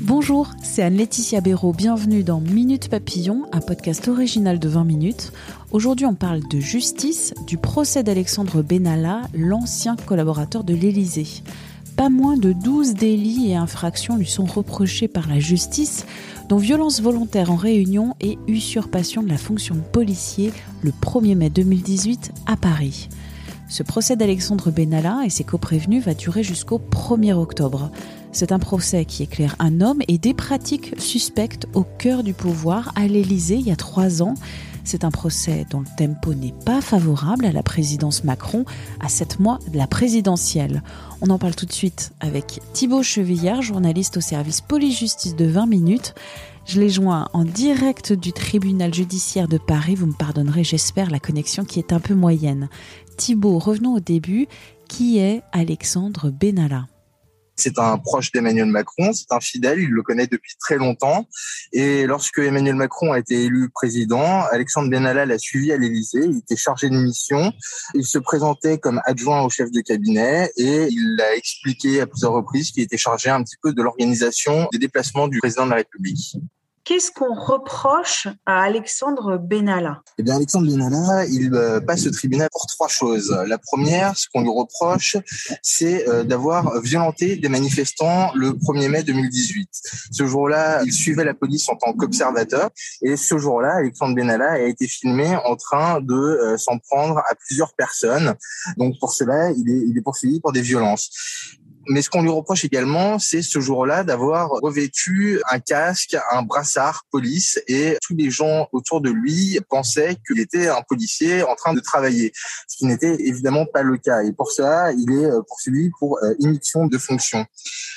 Bonjour, c'est Anne-Laetitia Béraud. Bienvenue dans Minute Papillon, un podcast original de 20 minutes. Aujourd'hui, on parle de justice, du procès d'Alexandre Benalla, l'ancien collaborateur de l'Élysée. Pas moins de 12 délits et infractions lui sont reprochés par la justice, dont violence volontaire en réunion et usurpation de la fonction de policier le 1er mai 2018 à Paris. Ce procès d'Alexandre Benalla et ses coprévenus va durer jusqu'au 1er octobre. C'est un procès qui éclaire un homme et des pratiques suspectes au cœur du pouvoir à l'Élysée il y a trois ans. C'est un procès dont le tempo n'est pas favorable à la présidence Macron à sept mois de la présidentielle. On en parle tout de suite avec Thibaut Chevillard, journaliste au service police-justice de 20 minutes. Je l'ai joint en direct du tribunal judiciaire de Paris. Vous me pardonnerez, j'espère, la connexion qui est un peu moyenne. Thibaut, revenons au début. Qui est Alexandre Benalla? C'est un proche d'Emmanuel Macron, c'est un fidèle, il le connaît depuis très longtemps. Et lorsque Emmanuel Macron a été élu président, Alexandre Benalla l'a suivi à l'Élysée. Il était chargé de mission. Il se présentait comme adjoint au chef de cabinet et il a expliqué à plusieurs reprises qu'il était chargé un petit peu de l'organisation des déplacements du président de la République. Qu'est-ce qu'on reproche à Alexandre Benalla? Eh bien, Alexandre Benalla, il euh, passe au tribunal pour trois choses. La première, ce qu'on lui reproche, c'est euh, d'avoir violenté des manifestants le 1er mai 2018. Ce jour-là, il suivait la police en tant qu'observateur et ce jour-là, Alexandre Benalla a été filmé en train de euh, s'en prendre à plusieurs personnes. Donc pour cela, il est, il est poursuivi pour des violences. Mais ce qu'on lui reproche également, c'est ce jour-là d'avoir revêtu un casque, un brassard police et tous les gens autour de lui pensaient qu'il était un policier en train de travailler, ce qui n'était évidemment pas le cas. Et pour cela, il est euh, poursuivi pour euh, immixtion de fonction.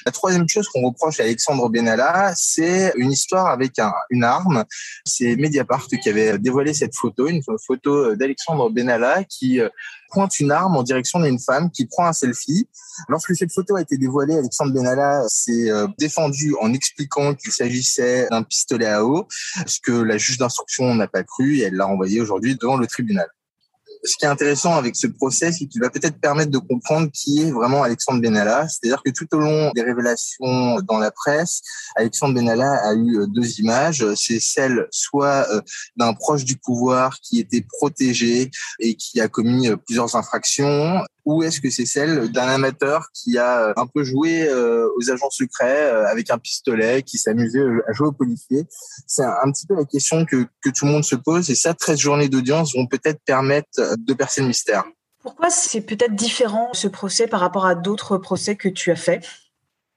La troisième chose qu'on reproche à Alexandre Benalla, c'est une histoire avec un, une arme. C'est Mediapart qui avait dévoilé cette photo, une photo d'Alexandre Benalla qui euh, pointe une arme en direction d'une femme qui prend un selfie. Lorsque cette photo a été dévoilée, Alexandre Benalla s'est euh, défendu en expliquant qu'il s'agissait d'un pistolet à eau, ce que la juge d'instruction n'a pas cru et elle l'a envoyé aujourd'hui devant le tribunal ce qui est intéressant avec ce procès, c'est qu'il va peut-être permettre de comprendre qui est vraiment Alexandre Benalla. C'est-à-dire que tout au long des révélations dans la presse, Alexandre Benalla a eu euh, deux images. C'est celle soit euh, d'un proche du pouvoir qui était protégé et qui a commis euh, plusieurs infractions, ou est-ce que c'est celle d'un amateur qui a un peu joué aux agents secrets avec un pistolet, qui s'amusait à jouer aux policiers C'est un petit peu la question que, que tout le monde se pose et ça, 13 journées d'audience vont peut-être permettre de percer le mystère. Pourquoi c'est peut-être différent ce procès par rapport à d'autres procès que tu as faits?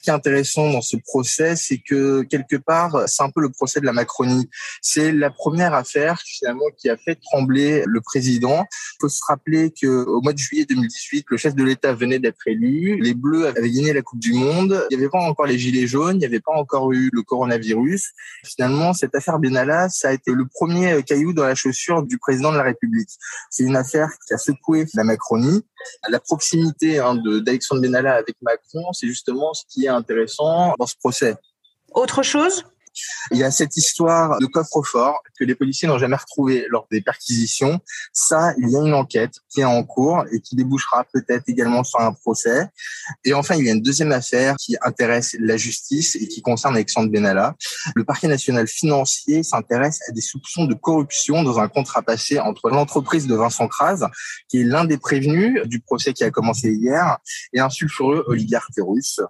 Qui est intéressant dans ce procès, c'est que quelque part, c'est un peu le procès de la Macronie. C'est la première affaire finalement qui a fait trembler le président. Il faut se rappeler que au mois de juillet 2018, le chef de l'État venait d'être élu. Les Bleus avaient gagné la Coupe du Monde. Il n'y avait pas encore les gilets jaunes. Il n'y avait pas encore eu le coronavirus. Finalement, cette affaire Benalla, ça a été le premier caillou dans la chaussure du président de la République. C'est une affaire qui a secoué la Macronie. La proximité hein, d'Alexandre Benalla avec Macron, c'est justement ce qui est intéressant dans ce procès. Autre chose? Il y a cette histoire de coffre-fort que les policiers n'ont jamais retrouvé lors des perquisitions. Ça, il y a une enquête qui est en cours et qui débouchera peut-être également sur un procès. Et enfin, il y a une deuxième affaire qui intéresse la justice et qui concerne Alexandre Benalla. Le parquet national financier s'intéresse à des soupçons de corruption dans un contrat passé entre l'entreprise de Vincent Kras, qui est l'un des prévenus du procès qui a commencé hier, et un sulfureux oligarque russe.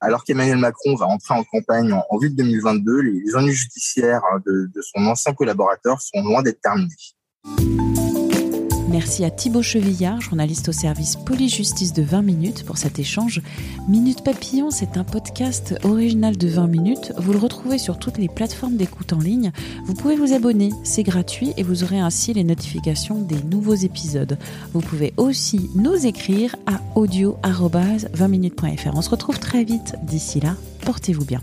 Alors qu'Emmanuel Macron va entrer en campagne en, vue de 2022, les, ennuis judiciaires hein, de, de son ancien collaborateur sont loin d'être terminés. Merci à Thibaut Chevillard, journaliste au service Police-Justice de 20 minutes pour cet échange. Minute Papillon, c'est un podcast original de 20 minutes. Vous le retrouvez sur toutes les plateformes d'écoute en ligne. Vous pouvez vous abonner, c'est gratuit et vous aurez ainsi les notifications des nouveaux épisodes. Vous pouvez aussi nous écrire à audio-20minutes.fr. On se retrouve très vite. D'ici là, portez-vous bien.